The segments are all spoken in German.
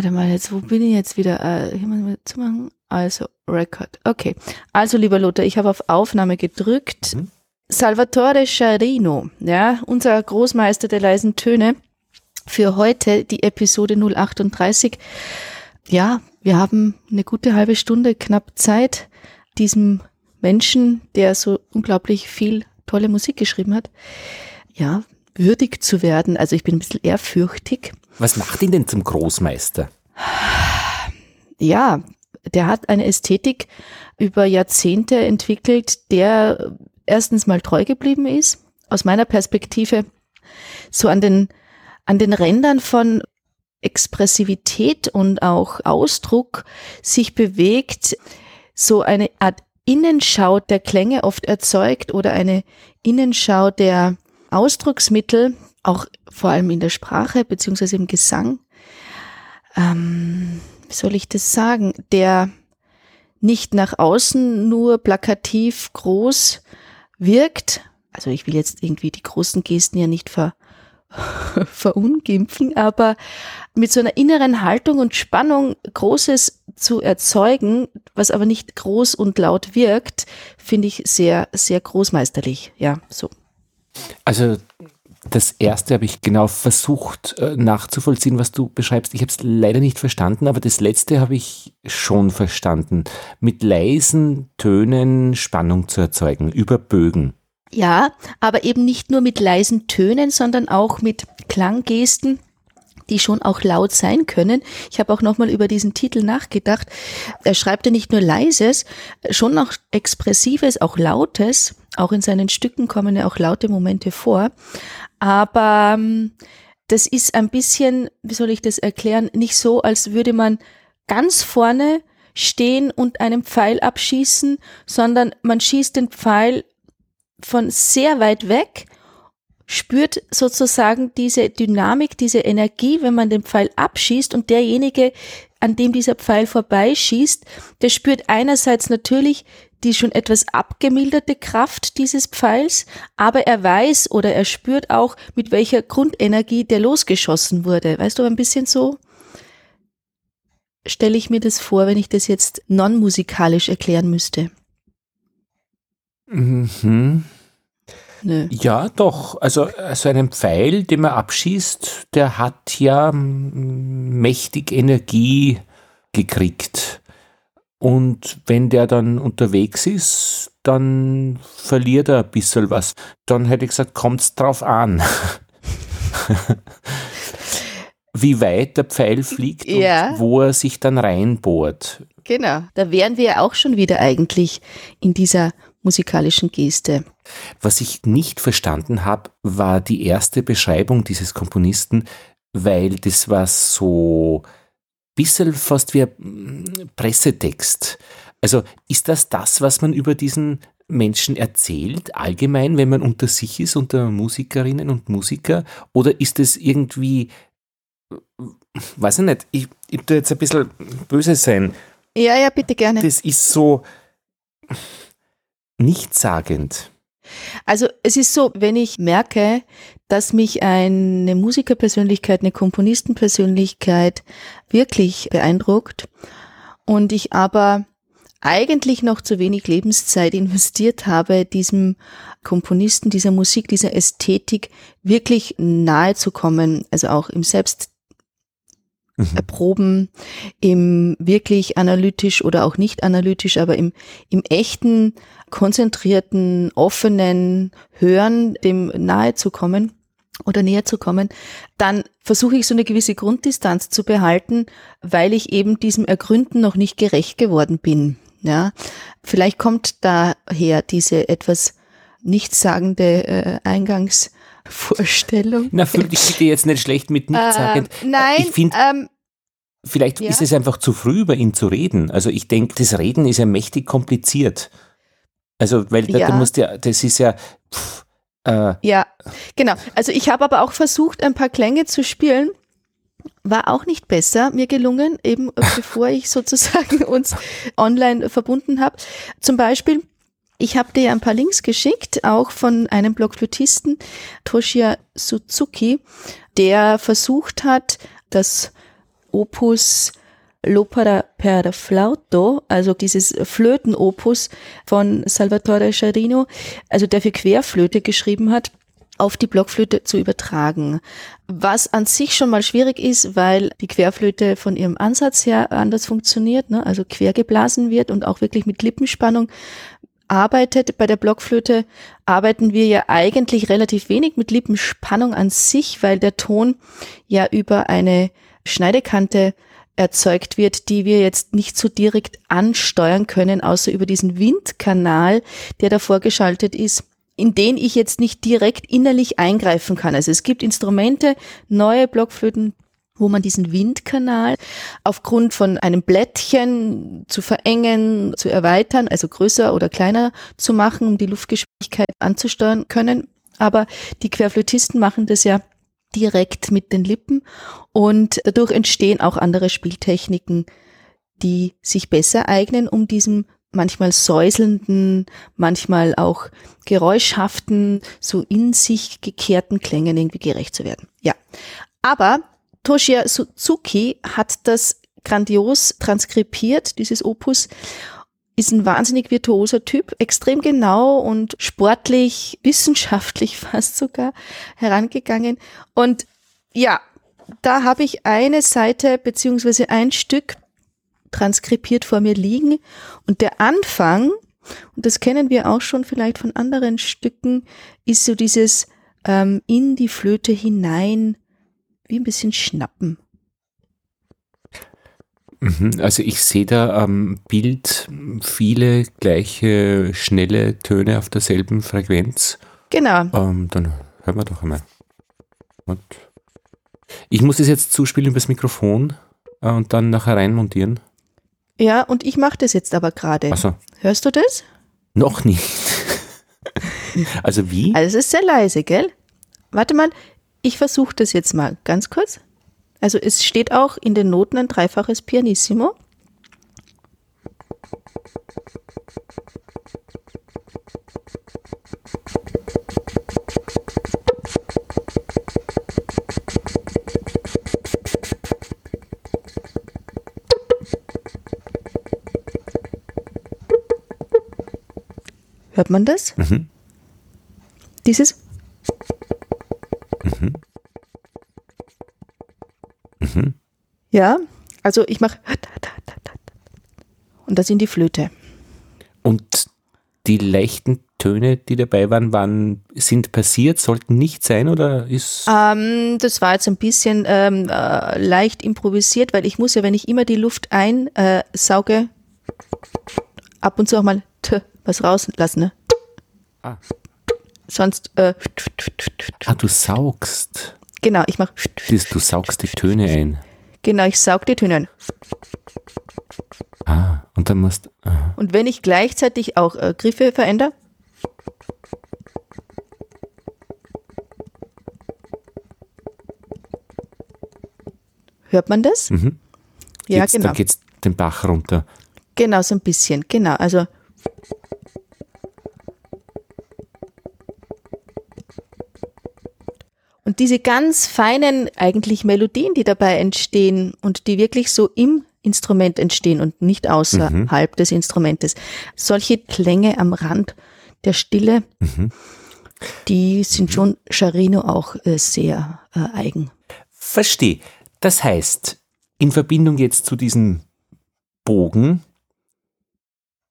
Warte mal, jetzt, wo bin ich jetzt wieder? Äh, hier mal zumachen. Also, Record. Okay. Also, lieber Lothar, ich habe auf Aufnahme gedrückt. Mhm. Salvatore Scharino, ja, unser Großmeister der leisen Töne, für heute die Episode 038. Ja, wir haben eine gute halbe Stunde knapp Zeit, diesem Menschen, der so unglaublich viel tolle Musik geschrieben hat, ja, würdig zu werden. Also ich bin ein bisschen ehrfürchtig. Was macht ihn denn zum Großmeister? Ja, der hat eine Ästhetik über Jahrzehnte entwickelt, der erstens mal treu geblieben ist, aus meiner Perspektive, so an den, an den Rändern von Expressivität und auch Ausdruck sich bewegt, so eine Art Innenschau der Klänge oft erzeugt oder eine Innenschau der Ausdrucksmittel, auch vor allem in der Sprache beziehungsweise im Gesang. Ähm, wie soll ich das sagen? Der nicht nach außen nur plakativ groß wirkt. Also ich will jetzt irgendwie die großen Gesten ja nicht ver verungimpfen, aber mit so einer inneren Haltung und Spannung Großes zu erzeugen, was aber nicht groß und laut wirkt, finde ich sehr, sehr großmeisterlich. Ja, so. Also das erste habe ich genau versucht äh, nachzuvollziehen, was du beschreibst. Ich habe es leider nicht verstanden, aber das letzte habe ich schon verstanden. Mit leisen Tönen Spannung zu erzeugen über Bögen. Ja, aber eben nicht nur mit leisen Tönen, sondern auch mit Klanggesten, die schon auch laut sein können. Ich habe auch nochmal über diesen Titel nachgedacht. Er schreibt ja nicht nur leises, schon auch expressives, auch lautes. Auch in seinen Stücken kommen ja auch laute Momente vor. Aber ähm, das ist ein bisschen, wie soll ich das erklären, nicht so, als würde man ganz vorne stehen und einen Pfeil abschießen, sondern man schießt den Pfeil von sehr weit weg, spürt sozusagen diese Dynamik, diese Energie, wenn man den Pfeil abschießt und derjenige, an dem dieser Pfeil vorbeischießt, der spürt einerseits natürlich die schon etwas abgemilderte Kraft dieses Pfeils, aber er weiß oder er spürt auch, mit welcher Grundenergie der losgeschossen wurde. Weißt du, ein bisschen so stelle ich mir das vor, wenn ich das jetzt non-musikalisch erklären müsste. Mhm. Nö. Ja, doch. Also, also einen Pfeil, den man abschießt, der hat ja mächtig Energie gekriegt. Und wenn der dann unterwegs ist, dann verliert er ein bisschen was. Dann hätte ich gesagt, kommt es drauf an. Wie weit der Pfeil fliegt ja. und wo er sich dann reinbohrt. Genau, da wären wir ja auch schon wieder eigentlich in dieser musikalischen Geste. Was ich nicht verstanden habe, war die erste Beschreibung dieses Komponisten, weil das war so bisschen fast wie ein Pressetext. Also ist das das, was man über diesen Menschen erzählt, allgemein, wenn man unter sich ist, unter Musikerinnen und Musiker? Oder ist es irgendwie, weiß ich nicht, ich, ich tue jetzt ein bisschen böse sein. Ja, ja, bitte gerne. Das ist so, nichtssagend. Also es ist so, wenn ich merke, dass mich eine Musikerpersönlichkeit, eine Komponistenpersönlichkeit wirklich beeindruckt und ich aber eigentlich noch zu wenig Lebenszeit investiert habe, diesem Komponisten, dieser Musik, dieser Ästhetik wirklich nahe zu kommen, also auch im Selbst mhm. erproben, im wirklich analytisch oder auch nicht analytisch, aber im, im echten, konzentrierten, offenen Hören dem nahe zu kommen oder näher zu kommen, dann versuche ich so eine gewisse Grunddistanz zu behalten, weil ich eben diesem Ergründen noch nicht gerecht geworden bin. Ja, vielleicht kommt daher diese etwas nichtssagende äh, Eingangs Vorstellung. Na, fühl dich bitte jetzt nicht schlecht mit nichtssagend. Äh, nein, ich finde, ähm, vielleicht ja. ist es einfach zu früh, über ihn zu reden. Also ich denke, das Reden ist ja mächtig kompliziert. Also, weil ja. da, musst ja, das ist ja. Pff, äh, ja, genau. Also ich habe aber auch versucht, ein paar Klänge zu spielen. War auch nicht besser mir gelungen, eben bevor ich sozusagen uns online verbunden habe. Zum Beispiel ich habe dir ein paar Links geschickt, auch von einem Blockflötisten, Toshia Suzuki, der versucht hat, das Opus L'Opera per Flauto, also dieses Flötenopus von Salvatore Sciarino, also der für Querflöte geschrieben hat, auf die Blockflöte zu übertragen. Was an sich schon mal schwierig ist, weil die Querflöte von ihrem Ansatz her anders funktioniert, ne? also quer geblasen wird und auch wirklich mit Lippenspannung arbeitet. Bei der Blockflöte arbeiten wir ja eigentlich relativ wenig mit Lippenspannung an sich, weil der Ton ja über eine Schneidekante erzeugt wird, die wir jetzt nicht so direkt ansteuern können, außer über diesen Windkanal, der davor geschaltet ist in den ich jetzt nicht direkt innerlich eingreifen kann. Also es gibt Instrumente, neue Blockflöten, wo man diesen Windkanal aufgrund von einem Blättchen zu verengen, zu erweitern, also größer oder kleiner zu machen, um die Luftgeschwindigkeit anzusteuern können. Aber die Querflötisten machen das ja direkt mit den Lippen und dadurch entstehen auch andere Spieltechniken, die sich besser eignen, um diesem manchmal säuselnden, manchmal auch geräuschhaften, so in sich gekehrten Klängen irgendwie gerecht zu werden. Ja. Aber Toshia Suzuki hat das grandios transkribiert, dieses Opus, ist ein wahnsinnig virtuoser Typ, extrem genau und sportlich, wissenschaftlich fast sogar herangegangen. Und ja, da habe ich eine Seite beziehungsweise ein Stück transkribiert vor mir liegen. Und der Anfang, und das kennen wir auch schon vielleicht von anderen Stücken, ist so dieses ähm, in die Flöte hinein, wie ein bisschen schnappen. Mhm, also ich sehe da am Bild viele gleiche schnelle Töne auf derselben Frequenz. Genau. Ähm, dann hören wir doch einmal. Und ich muss es jetzt zuspielen übers Mikrofon äh, und dann nachher reinmontieren. Ja, und ich mache das jetzt aber gerade. so. Hörst du das? Noch nicht. also wie? Also es ist sehr leise, gell? Warte mal, ich versuche das jetzt mal ganz kurz. Also es steht auch in den Noten ein dreifaches Pianissimo. Hört man das? Mhm. Dieses? Ja, also ich mache und das in die Flöte. Und die leichten Töne, die dabei waren, waren sind passiert, sollten nicht sein oder ist? Ähm, das war jetzt ein bisschen ähm, äh, leicht improvisiert, weil ich muss ja, wenn ich immer die Luft einsauge, äh, ab und zu auch mal t was rauslassen. Ne? Ah. Sonst. Äh, ah, du saugst. Genau, ich mach. Du saugst die Töne ein. Genau, ich saug die Töne ein. Ah, und dann musst. Aha. Und wenn ich gleichzeitig auch äh, Griffe verändere. Hört man das? Mhm. Ja, genau. Dann geht's den Bach runter. Genau, so ein bisschen. Genau, also. Und diese ganz feinen eigentlich Melodien, die dabei entstehen und die wirklich so im Instrument entstehen und nicht außerhalb mhm. des Instrumentes, solche Klänge am Rand der Stille, mhm. die sind schon Charino auch äh, sehr äh, eigen. Verstehe. Das heißt, in Verbindung jetzt zu diesem Bogen,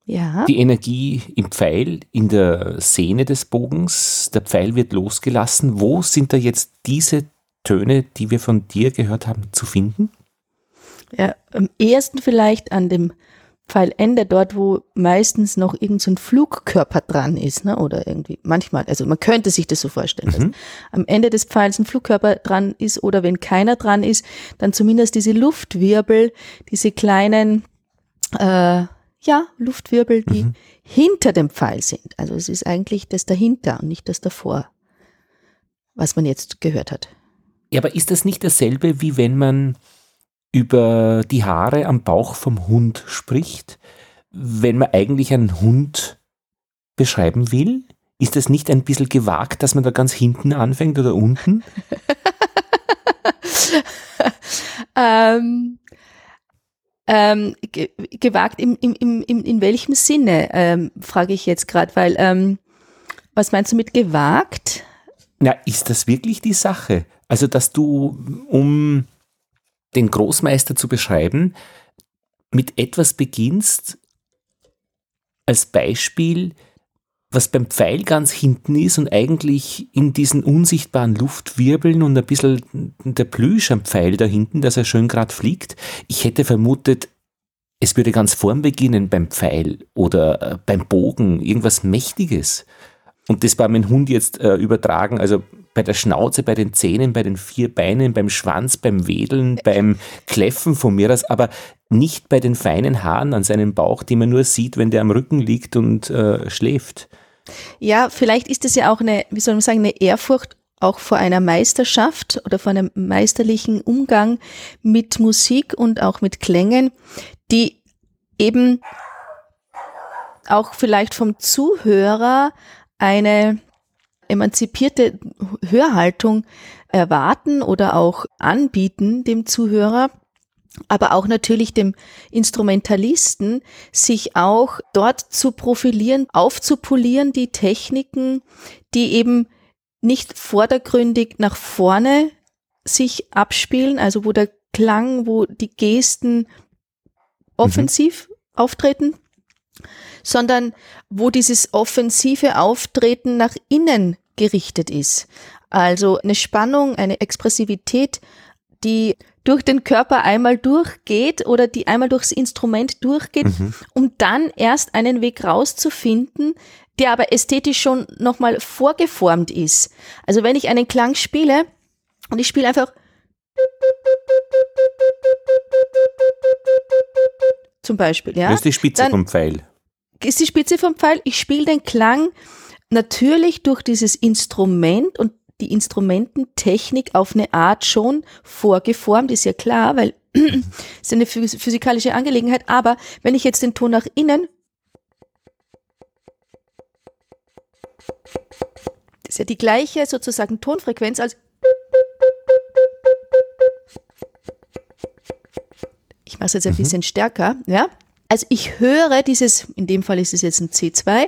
ja. Die Energie im Pfeil, in der Sehne des Bogens, der Pfeil wird losgelassen. Wo sind da jetzt diese Töne, die wir von dir gehört haben, zu finden? Ja, am ehesten vielleicht an dem Pfeilende, dort, wo meistens noch irgendein so Flugkörper dran ist, ne? oder irgendwie, manchmal, also man könnte sich das so vorstellen, mhm. dass am Ende des Pfeils ein Flugkörper dran ist oder wenn keiner dran ist, dann zumindest diese Luftwirbel, diese kleinen, äh, ja, Luftwirbel, die mhm. hinter dem Pfeil sind. Also es ist eigentlich das dahinter und nicht das davor, was man jetzt gehört hat. Ja, aber ist das nicht dasselbe, wie wenn man über die Haare am Bauch vom Hund spricht, wenn man eigentlich einen Hund beschreiben will? Ist das nicht ein bisschen gewagt, dass man da ganz hinten anfängt oder unten? ähm, ähm, ge gewagt im, im, im, in welchem Sinne, ähm, frage ich jetzt gerade, weil ähm, was meinst du mit gewagt? Na, ist das wirklich die Sache? Also, dass du, um den Großmeister zu beschreiben, mit etwas beginnst, als Beispiel, was beim Pfeil ganz hinten ist und eigentlich in diesen unsichtbaren Luftwirbeln und ein bisschen der Plüsch am Pfeil da hinten, dass er schön gerade fliegt. Ich hätte vermutet, es würde ganz vorn beginnen beim Pfeil oder äh, beim Bogen, irgendwas Mächtiges. Und das war mein Hund jetzt äh, übertragen, also bei der Schnauze, bei den Zähnen, bei den vier Beinen, beim Schwanz, beim Wedeln, beim Kläffen von mir aus, aber nicht bei den feinen Haaren an seinem Bauch, die man nur sieht, wenn der am Rücken liegt und äh, schläft. Ja, vielleicht ist es ja auch eine, wie soll man sagen, eine Ehrfurcht auch vor einer Meisterschaft oder vor einem meisterlichen Umgang mit Musik und auch mit Klängen, die eben auch vielleicht vom Zuhörer eine emanzipierte Hörhaltung erwarten oder auch anbieten dem Zuhörer aber auch natürlich dem Instrumentalisten, sich auch dort zu profilieren, aufzupolieren, die Techniken, die eben nicht vordergründig nach vorne sich abspielen, also wo der Klang, wo die Gesten offensiv mhm. auftreten, sondern wo dieses offensive Auftreten nach innen gerichtet ist. Also eine Spannung, eine Expressivität, die durch den Körper einmal durchgeht oder die einmal durchs Instrument durchgeht, mhm. um dann erst einen Weg rauszufinden, der aber ästhetisch schon nochmal vorgeformt ist. Also wenn ich einen Klang spiele und ich spiele einfach zum Beispiel, ja. Das ist die Spitze vom Pfeil. Ist die Spitze vom Pfeil. Ich spiele den Klang natürlich durch dieses Instrument und die Instrumententechnik auf eine Art schon vorgeformt, ist ja klar, weil es ist eine physikalische Angelegenheit. Aber wenn ich jetzt den Ton nach innen, das ist ja die gleiche sozusagen Tonfrequenz als ich mache es jetzt ein mhm. bisschen stärker, ja. Also ich höre dieses, in dem Fall ist es jetzt ein C2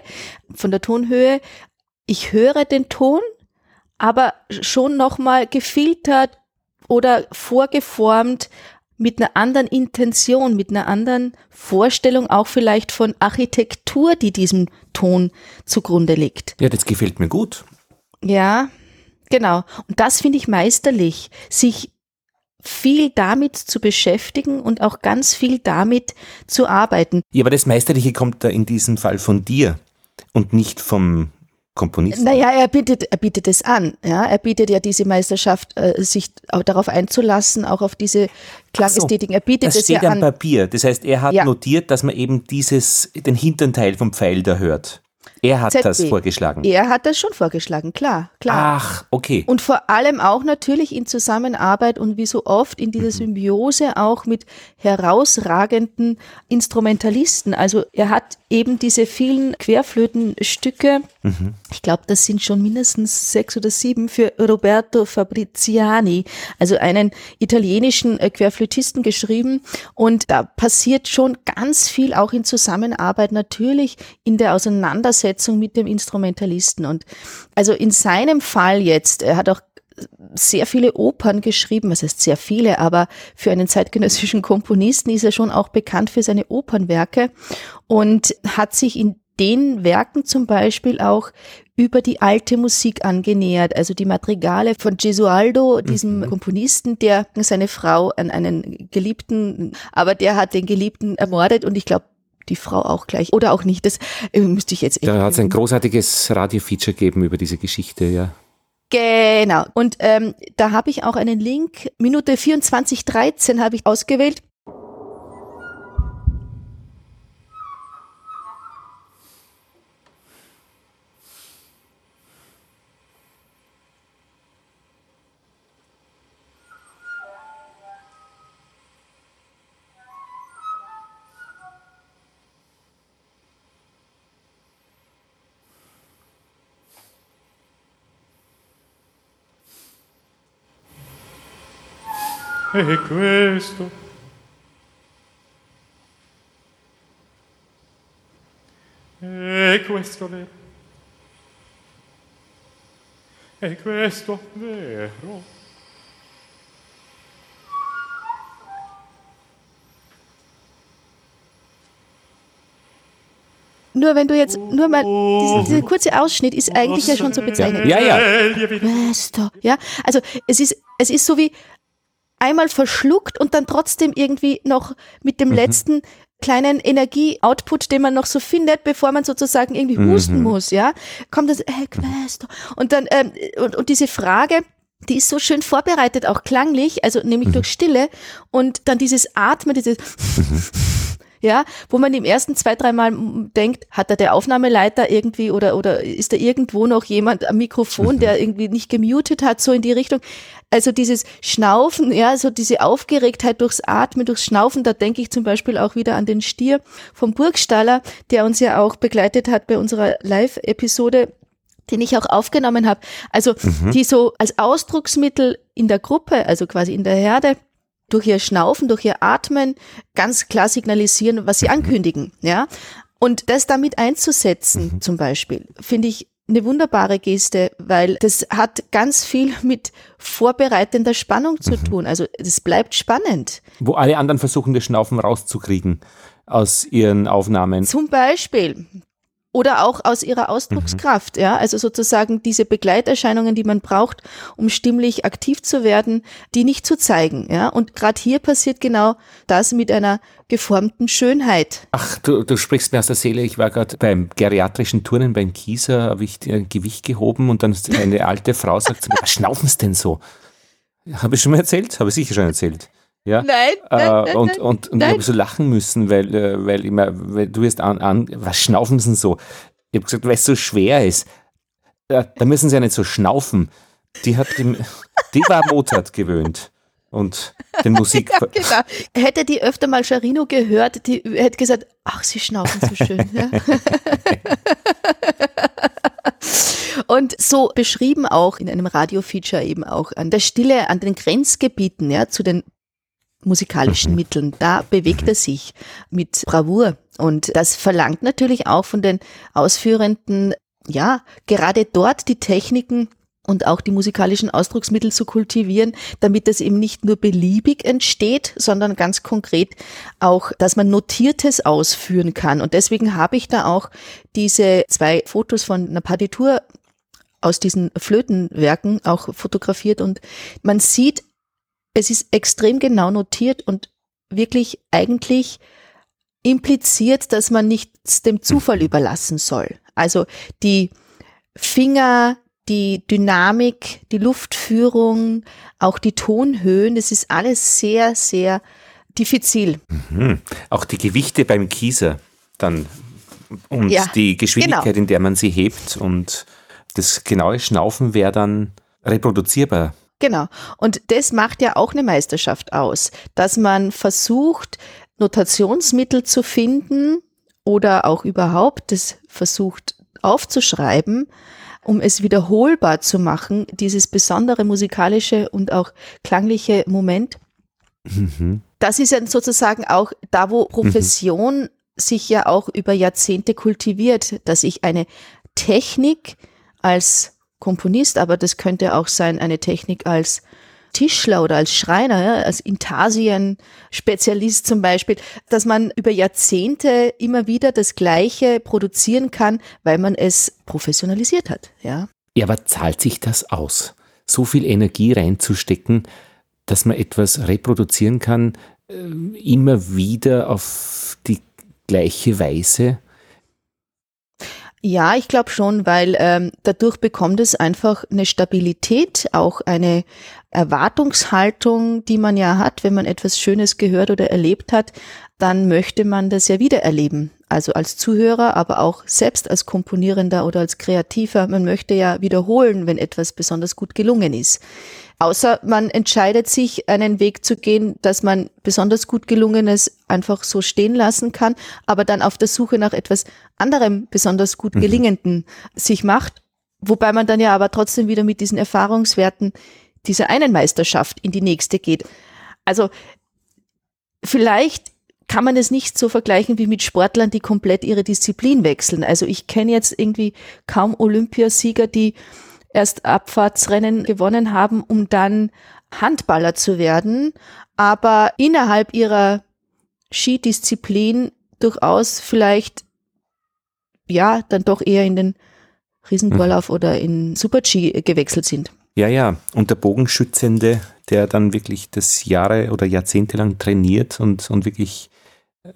von der Tonhöhe, ich höre den Ton aber schon nochmal gefiltert oder vorgeformt mit einer anderen Intention, mit einer anderen Vorstellung auch vielleicht von Architektur, die diesem Ton zugrunde liegt. Ja, das gefällt mir gut. Ja, genau. Und das finde ich meisterlich, sich viel damit zu beschäftigen und auch ganz viel damit zu arbeiten. Ja, aber das Meisterliche kommt da in diesem Fall von dir und nicht vom Komponisten? Naja, er bietet, er bietet es an. Ja, er bietet ja diese Meisterschaft, äh, sich auch darauf einzulassen, auch auf diese Klangästhetiken. Er bietet das es steht ja am Papier. Das heißt, er hat ja. notiert, dass man eben dieses, den hinteren Teil vom Pfeil da hört. Er hat ZB. das vorgeschlagen. Er hat das schon vorgeschlagen, klar, klar. Ach, okay. Und vor allem auch natürlich in Zusammenarbeit und wie so oft in dieser mhm. Symbiose auch mit herausragenden Instrumentalisten. Also er hat eben diese vielen Querflötenstücke, mhm. ich glaube, das sind schon mindestens sechs oder sieben für Roberto Fabriziani, also einen italienischen äh, Querflötisten geschrieben. Und da passiert schon ganz viel auch in Zusammenarbeit natürlich in der Auseinandersetzung mit dem Instrumentalisten. Und also in seinem Fall jetzt, er hat auch sehr viele Opern geschrieben, was heißt sehr viele, aber für einen zeitgenössischen Komponisten ist er schon auch bekannt für seine Opernwerke und hat sich in den Werken zum Beispiel auch über die alte Musik angenähert, also die Madrigale von Gesualdo, diesem mhm. Komponisten, der seine Frau an einen Geliebten, aber der hat den Geliebten ermordet und ich glaube, die Frau auch gleich oder auch nicht. Das äh, müsste ich jetzt. Da hat es ein großartiges Radio-Feature gegeben über diese Geschichte, ja. Genau. Und ähm, da habe ich auch einen Link. Minute 24.13 habe ich ausgewählt. E questo E questo vero. E questo vero. Nur wenn du jetzt, nur mal, dieser, dieser kurze Ausschnitt ist eigentlich ja schon so bezeichnend. Ja, ja. Questo. Ja, also es ist, es ist so wie einmal verschluckt und dann trotzdem irgendwie noch mit dem letzten kleinen Energie-Output, den man noch so findet, bevor man sozusagen irgendwie husten muss, ja, kommt das, äh, Questo. Und dann, ähm, und, und diese Frage, die ist so schön vorbereitet, auch klanglich, also nämlich durch Stille und dann dieses Atmen, dieses ja, wo man im ersten zwei, dreimal denkt, hat da der Aufnahmeleiter irgendwie oder, oder ist da irgendwo noch jemand am Mikrofon, der irgendwie nicht gemutet hat, so in die Richtung. Also dieses Schnaufen, ja, so diese Aufgeregtheit durchs Atmen, durchs Schnaufen, da denke ich zum Beispiel auch wieder an den Stier vom Burgstaller, der uns ja auch begleitet hat bei unserer Live-Episode den ich auch aufgenommen habe. Also die so als Ausdrucksmittel in der Gruppe, also quasi in der Herde, durch ihr Schnaufen, durch ihr Atmen ganz klar signalisieren, was sie ankündigen, ja. Und das damit einzusetzen, zum Beispiel, finde ich eine wunderbare Geste, weil das hat ganz viel mit vorbereitender Spannung zu tun. Also es bleibt spannend. Wo alle anderen versuchen, das Schnaufen rauszukriegen aus ihren Aufnahmen. Zum Beispiel. Oder auch aus ihrer Ausdruckskraft, ja. Also sozusagen diese Begleiterscheinungen, die man braucht, um stimmlich aktiv zu werden, die nicht zu zeigen, ja. Und gerade hier passiert genau das mit einer geformten Schönheit. Ach, du, du sprichst mir aus der Seele. Ich war gerade beim geriatrischen Turnen beim Kieser, habe ich äh, Gewicht gehoben und dann eine alte Frau sagt zu mir, was schnaufen Sie denn so? Habe ich schon mal erzählt? Habe ich sicher schon erzählt. Ja? Nein, nein, Äh, und, nein, und, und ich nein. habe so lachen müssen, weil, äh, weil immer, weil du wirst an, an, was schnaufen sie denn so? Ich habe gesagt, weil es so schwer ist. Äh, da müssen sie ja nicht so schnaufen. Die hat, die, die war Mozart gewöhnt. Und den Musik. Ja, genau. Hätte die öfter mal Charino gehört, die hätte gesagt, ach, sie schnaufen so schön. Ja. Und so beschrieben auch in einem Radiofeature eben auch an der Stille, an den Grenzgebieten, ja, zu den musikalischen Mitteln. Da bewegt er sich mit Bravour. Und das verlangt natürlich auch von den Ausführenden, ja, gerade dort die Techniken und auch die musikalischen Ausdrucksmittel zu kultivieren, damit das eben nicht nur beliebig entsteht, sondern ganz konkret auch, dass man Notiertes ausführen kann. Und deswegen habe ich da auch diese zwei Fotos von einer Partitur aus diesen Flötenwerken auch fotografiert und man sieht, es ist extrem genau notiert und wirklich eigentlich impliziert, dass man nichts dem Zufall überlassen soll. Also die Finger, die Dynamik, die Luftführung, auch die Tonhöhen, das ist alles sehr, sehr diffizil. Hm. Auch die Gewichte beim Kieser dann und Ja, die Geschwindigkeit, genau. in der man sie hebt und das genaue Schnaufen wäre dann reproduzierbar. Genau. Und das macht ja auch eine Meisterschaft aus, dass man versucht, Notationsmittel zu finden oder auch überhaupt das versucht aufzuschreiben, um es wiederholbar zu machen, dieses besondere musikalische und auch klangliche Moment. Das ist ja sozusagen auch da, wo Profession sich ja auch über Jahrzehnte kultiviert, dass ich eine Technik als Komponist, aber das könnte auch sein, eine Technik als Tischler oder als Schreiner, als Intarsien-Spezialist zum Beispiel, dass man über Jahrzehnte immer wieder das Gleiche produzieren kann, weil man es professionalisiert hat. Ja, Ja, aber zahlt sich das aus? So viel Energie reinzustecken, dass man etwas reproduzieren kann, äh, immer wieder auf die gleiche Weise? Ja, ich glaube schon, weil ähm, dadurch bekommt es einfach eine Stabilität, auch eine Erwartungshaltung, die man ja hat, wenn man etwas Schönes gehört oder erlebt hat, dann möchte man das ja wieder erleben. Also als Zuhörer, aber auch selbst als Komponierender oder als Kreativer. Man möchte ja wiederholen, wenn etwas besonders gut gelungen ist. Außer man entscheidet sich, einen Weg zu gehen, dass man besonders gut gelungenes einfach so stehen lassen kann, aber dann auf der Suche nach etwas anderem besonders gut gelingenden sich macht, wobei man dann ja aber trotzdem wieder mit diesen Erfahrungswerten dieser einen Meisterschaft in die nächste geht. Also vielleicht kann man es nicht so vergleichen wie mit Sportlern, die komplett ihre Disziplin wechseln. Also ich kenne jetzt irgendwie kaum Olympiasieger, die erst Abfahrtsrennen gewonnen haben, um dann Handballer zu werden, aber innerhalb ihrer Skidisziplin durchaus vielleicht ja dann doch eher in den Riesenvorlauf mhm. oder in Super-G gewechselt sind. Ja, ja. Und der Bogenschützende, der dann wirklich das Jahre oder Jahrzehnte lang trainiert und, und wirklich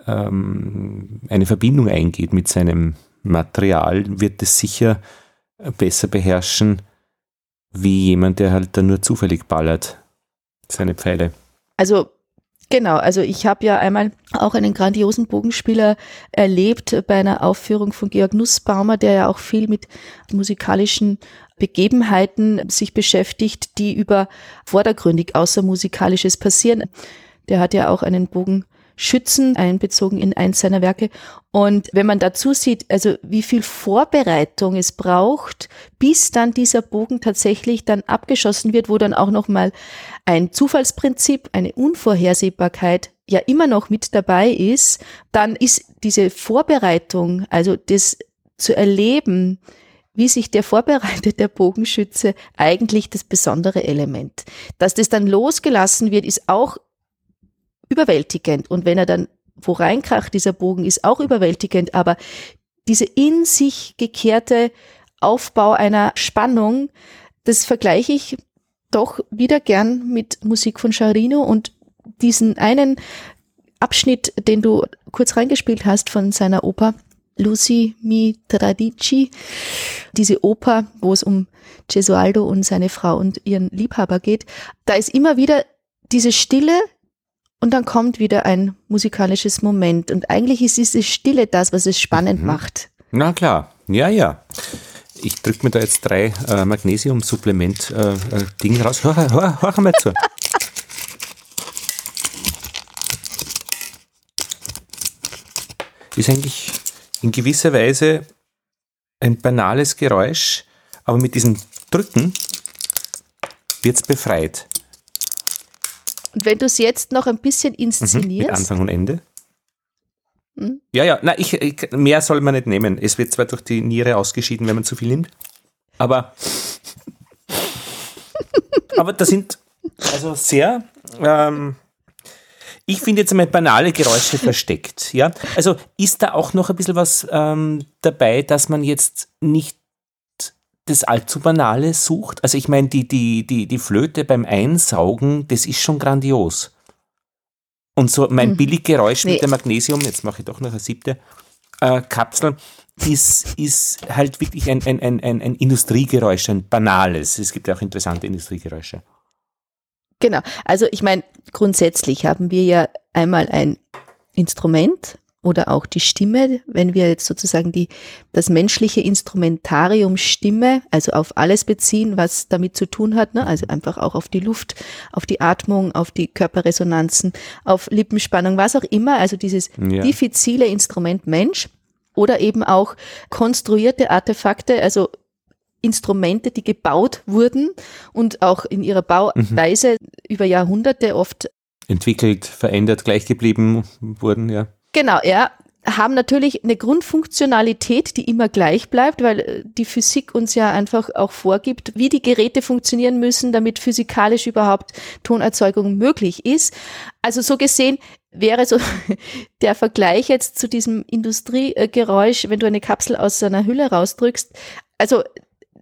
ähm, eine Verbindung eingeht mit seinem Material, wird es sicher besser beherrschen, wie jemand, der halt dann nur zufällig ballert, seine Pfeile. Also Genau, also ich habe ja einmal auch einen grandiosen Bogenspieler erlebt bei einer Aufführung von Georg Nussbaumer, der ja auch viel mit musikalischen Begebenheiten sich beschäftigt, die über vordergründig außer musikalisches passieren. Der hat ja auch einen Bogen Schützen einbezogen in eins seiner Werke. Und wenn man dazu sieht, also wie viel Vorbereitung es braucht, bis dann dieser Bogen tatsächlich dann abgeschossen wird, wo dann auch nochmal ein Zufallsprinzip, eine Unvorhersehbarkeit ja immer noch mit dabei ist, dann ist diese Vorbereitung, also das zu erleben, wie sich der vorbereitet, der Bogenschütze, eigentlich das besondere Element. Dass das dann losgelassen wird, ist auch überwältigend. Und wenn er dann wo reinkracht, dieser Bogen ist auch überwältigend, aber diese in sich gekehrte Aufbau einer Spannung, das vergleiche ich doch wieder gern mit Musik von Charino und diesen einen Abschnitt, den du kurz reingespielt hast von seiner Oper Lucy mi Tradici, diese Oper, wo es um Gesualdo und seine Frau und ihren Liebhaber geht, da ist immer wieder diese Stille, und dann kommt wieder ein musikalisches Moment. Und eigentlich ist diese Stille das, was es spannend mhm. macht. Na klar, ja, ja. Ich drücke mir da jetzt drei äh, Magnesium-Supplement-Dinge äh, äh, raus. Hör, hör, hör mal zu. Ist eigentlich in gewisser Weise ein banales Geräusch, aber mit diesem Drücken wird es befreit. Und wenn du es jetzt noch ein bisschen inszenierst. Mhm, mit Anfang und Ende. Hm? Ja, ja, na, ich, ich, mehr soll man nicht nehmen. Es wird zwar durch die Niere ausgeschieden, wenn man zu viel nimmt, aber, aber das sind also sehr, ähm, ich finde jetzt einmal banale Geräusche versteckt. Ja? Also ist da auch noch ein bisschen was ähm, dabei, dass man jetzt nicht das allzu Banale sucht. Also ich meine, die, die, die, die Flöte beim Einsaugen, das ist schon grandios. Und so mein hm. Billiggeräusch nee. mit dem Magnesium, jetzt mache ich doch noch eine siebte äh, Kapsel, ist, ist halt wirklich ein, ein, ein, ein, ein Industriegeräusch, ein banales. Es gibt ja auch interessante Industriegeräusche. Genau, also ich meine, grundsätzlich haben wir ja einmal ein Instrument, oder auch die Stimme, wenn wir jetzt sozusagen die, das menschliche Instrumentarium Stimme, also auf alles beziehen, was damit zu tun hat, ne? also einfach auch auf die Luft, auf die Atmung, auf die Körperresonanzen, auf Lippenspannung, was auch immer, also dieses ja. diffizile Instrument Mensch oder eben auch konstruierte Artefakte, also Instrumente, die gebaut wurden und auch in ihrer Bauweise mhm. über Jahrhunderte oft entwickelt, verändert, gleich geblieben wurden, ja. Genau, ja. Haben natürlich eine Grundfunktionalität, die immer gleich bleibt, weil äh, die Physik uns ja einfach auch vorgibt, wie die Geräte funktionieren müssen, damit physikalisch überhaupt Tonerzeugung möglich ist. Also so gesehen wäre so der Vergleich jetzt zu diesem Industriegeräusch, wenn du eine Kapsel aus einer Hülle rausdrückst. Also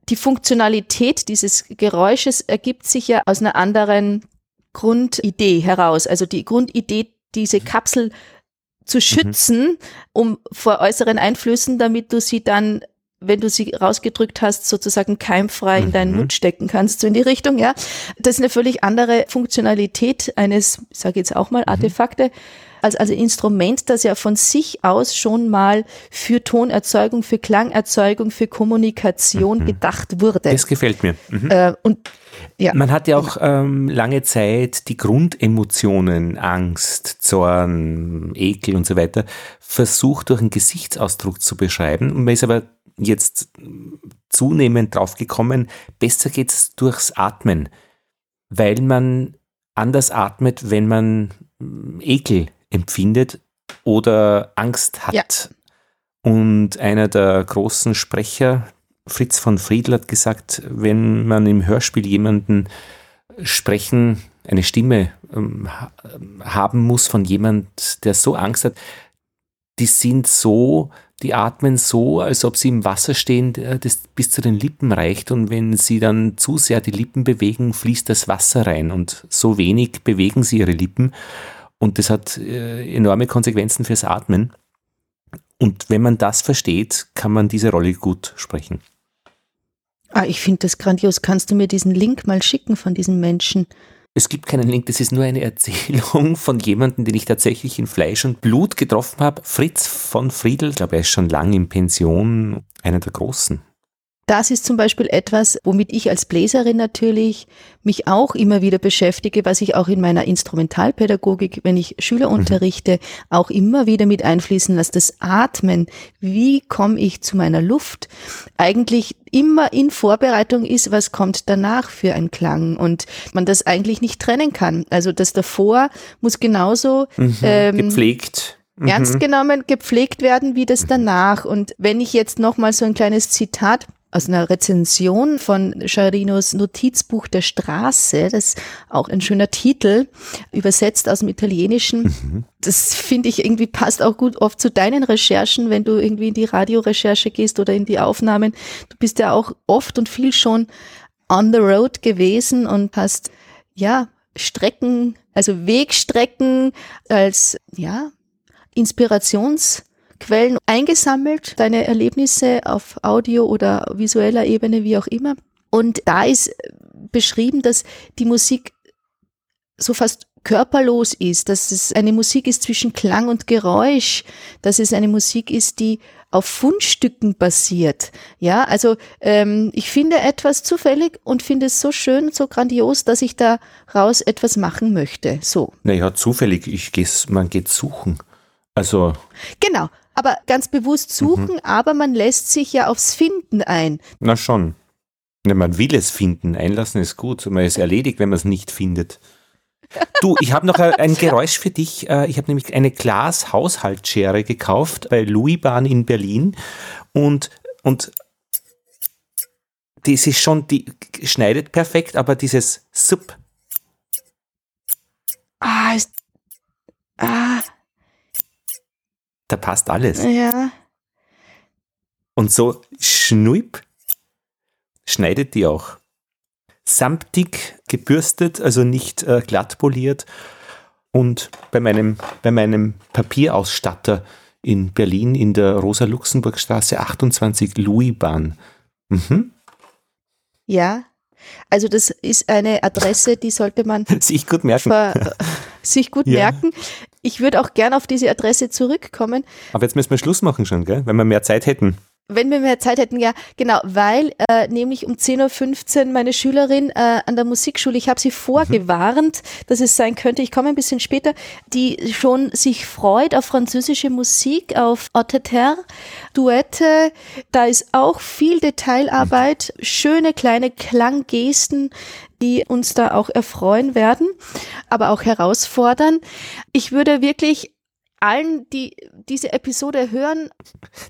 die Funktionalität dieses Geräusches ergibt sich ja aus einer anderen Grundidee heraus. Also die Grundidee, diese Kapsel zu mhm. schützen, mhm. um vor äußeren Einflüssen, damit du sie dann wenn du sie rausgedrückt hast, sozusagen keimfrei in deinen mhm. Mund stecken kannst, so in die Richtung, ja. Das ist eine völlig andere Funktionalität eines, ich sage jetzt auch mal, mhm. Artefakte, als also Instrument, das ja von sich aus schon mal für Tonerzeugung, für Klangerzeugung, für Kommunikation mhm. gedacht wurde. Das gefällt mir. Mhm. Äh, und ja. Man hat ja auch ähm, lange Zeit die Grundemotionen, Angst, Zorn, Ekel und so weiter, versucht durch einen Gesichtsausdruck zu beschreiben. Und man ist aber jetzt zunehmend drauf gekommen, besser geht es durchs Atmen, weil man anders atmet, wenn man mm, Ekel empfindet oder Angst hat. Ja. Und einer der großen Sprecher, Fritz von Friedl, hat gesagt, wenn man im Hörspiel jemanden sprechen, eine Stimme ähm, haben muss von jemand, der so Angst hat, die sind so, die atmen so, als ob sie im Wasser stehen, das bis zu den Lippen reicht. Und wenn sie dann zu sehr die Lippen bewegen, fließt das Wasser rein. Und so wenig bewegen sie ihre Lippen. Und das hat äh, enorme Konsequenzen fürs Atmen. Und wenn man das versteht, kann man diese Rolle gut sprechen. Ah, ich finde das grandios. Kannst du mir diesen Link mal schicken von diesem Menschen? Es gibt keinen Link, das ist nur eine Erzählung von jemandem, den ich tatsächlich in Fleisch und Blut getroffen habe. Fritz von Friedl, ich glaube, er ist schon lange in Pension, einer der Großen. Das ist zum Beispiel etwas, womit ich als Bläserin natürlich mich auch immer wieder beschäftige, was ich auch in meiner Instrumentalpädagogik, wenn ich Schüler Mhm. unterrichte, auch immer wieder mit einfließen lasse. Das Atmen, wie komme ich zu meiner Luft, eigentlich immer in Vorbereitung ist, was kommt danach für ein Klang und man das eigentlich nicht trennen kann. Also das davor muss genauso ähm, Gepflegt. Mhm. ernst genommen, gepflegt werden wie das danach. Und wenn ich jetzt noch mal so ein kleines Zitat aus einer Rezension von Charinos Notizbuch der Straße, das ist auch ein schöner Titel, übersetzt aus dem Italienischen. Das finde ich irgendwie passt auch gut oft zu deinen Recherchen, wenn du irgendwie in die Radiorecherche gehst oder in die Aufnahmen. Du bist ja auch oft und viel schon on the road gewesen und hast, ja, Strecken, also Wegstrecken als, ja, Inspirationsquellen eingesammelt, deine Erlebnisse auf Audio oder visueller Ebene, wie auch immer. Und da ist beschrieben, dass die Musik so fast körperlos ist, dass es eine Musik ist zwischen Klang und Geräusch, dass es eine Musik ist, die auf Fundstücken basiert. Ja, also ähm, ich finde etwas zufällig und finde es so schön, so grandios, dass ich daraus etwas machen möchte. So. Naja, zufällig, ich geh's, man geht suchen. Also, Genau, aber ganz bewusst suchen, aber man lässt sich ja aufs Finden ein. na schon. Ja, man will es finden, einlassen ist gut. Man ist erledigt, wenn man es nicht findet. Du, ich habe noch ein ein Geräusch für dich. Äh, Ich habe nämlich eine Glas-Haushaltsschere gekauft bei Louis Bahn in Berlin und, und das ist schon, die schneidet perfekt, aber dieses Sup, Ah, ist, ah, da passt alles. ja. Und so schnuip schneidet die auch. Samtig gebürstet, also nicht äh, glatt poliert. Und bei meinem, bei meinem Papierausstatter in Berlin in der Rosa-Luxemburg-Straße 28 Louis-Bahn. Mhm. Ja. Also das ist eine Adresse, die sollte man Sich gut merken. ver sich gut Ja. merken. Ich würde auch gern auf diese Adresse zurückkommen, Aber jetzt müssen wir Schluss machen schon, gell? wenn wir mehr Zeit hätten. Wenn wir mehr Zeit hätten. Ja, genau, weil äh, nämlich um 10.15 Uhr meine Schülerin äh, an der Musikschule, ich habe sie vorgewarnt, dass es sein könnte, ich komme ein bisschen später, die schon sich freut auf französische Musik, auf Auteter, Duette. Da ist auch viel Detailarbeit, schöne kleine Klanggesten, die uns da auch erfreuen werden, aber auch herausfordern. Ich würde wirklich allen, die diese Episode hören,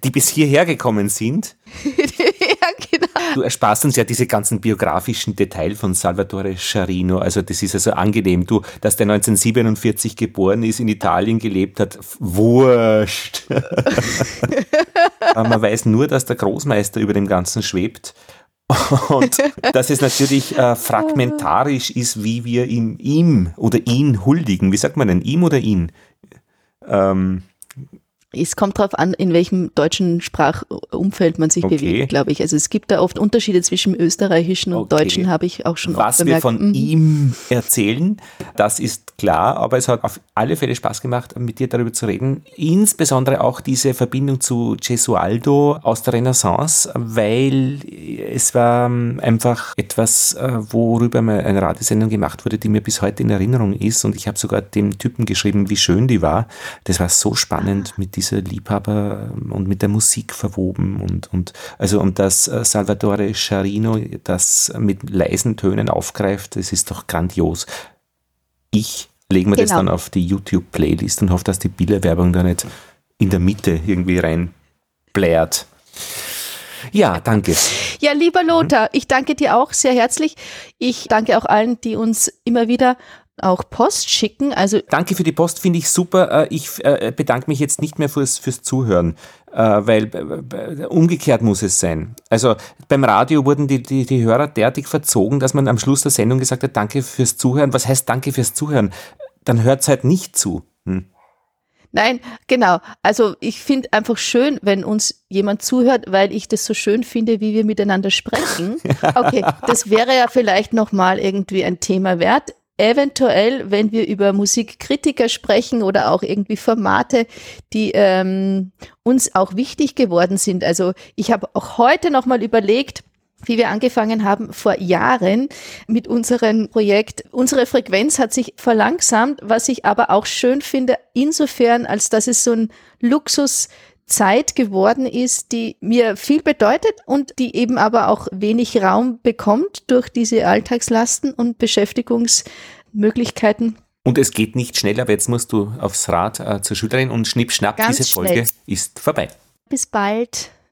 Die bis hierher gekommen sind, ja, genau. Du ersparst uns ja diese ganzen biografischen Details von Salvatore Scharino. Also das ist also angenehm. Du, dass der 1947 geboren ist, in Italien gelebt hat, wurscht. Man weiß nur, dass der Großmeister über dem Ganzen schwebt. Und dass es natürlich äh, fragmentarisch ist, wie wir ihm, ihm oder ihn huldigen. Wie sagt man denn? Ihm oder ihn? Ähm, Es kommt darauf an, in welchem deutschen Sprachumfeld man sich Okay. bewegt, glaube ich. Also es gibt da oft Unterschiede zwischen österreichischen und Okay. deutschen, habe ich auch schon oft was wir bemerkt. von Mhm. ihm erzählen, das ist klar, aber es hat auf alle Fälle Spaß gemacht, mit dir darüber zu reden. Insbesondere auch diese Verbindung zu Gesualdo aus der Renaissance, weil es war ähm, einfach etwas, äh, worüber mal eine Radiosendung gemacht wurde, die mir bis heute in Erinnerung ist und ich habe sogar dem Typen geschrieben, wie schön die war. Das war so spannend mit dieser Liebhaber ähm, und mit der Musik verwoben und, und also und dass äh, Salvatore Scharino das mit leisen Tönen aufgreift, das ist doch grandios. ich lege mir das Genau. dann auf die YouTube-Playlist und hoffe, dass die Bilderwerbung da nicht in der Mitte irgendwie reinblärt. Ja, danke. Ja, lieber Lothar, ich danke dir auch sehr herzlich. Ich danke auch allen, die uns immer wieder auch Post schicken. Also Danke für die Post, finde ich super. Äh, Ich äh, bedanke mich jetzt nicht mehr fürs, fürs Zuhören, äh, weil umgekehrt muss es sein. Also beim Radio wurden die, die, die Hörer derartig verzogen, dass man am Schluss der Sendung gesagt hat, danke fürs Zuhören. Was heißt danke fürs Zuhören? Dann hört es halt nicht zu. Hm. Nein, genau. Also ich finde einfach schön, wenn uns jemand zuhört, weil ich das so schön finde, wie wir miteinander sprechen. Okay, das wäre ja vielleicht nochmal irgendwie ein Thema wert. Eventuell, wenn wir über Musikkritiker sprechen oder auch irgendwie Formate, die ähm, uns auch wichtig geworden sind. Also ich habe auch heute nochmal überlegt, wie wir angefangen haben vor Jahren mit unserem Projekt. Unsere Frequenz hat sich verlangsamt, was ich aber auch schön finde, insofern, als dass es so ein Luxuszeit geworden ist, die mir viel bedeutet und die eben aber auch wenig Raum bekommt durch diese Alltagslasten und Beschäftigungsmöglichkeiten. Und es geht nicht schneller, aber jetzt musst du aufs Rad äh, zur Schülerin und schnipp, schnapp, Ganz diese Folge schnell. ist vorbei. Bis bald.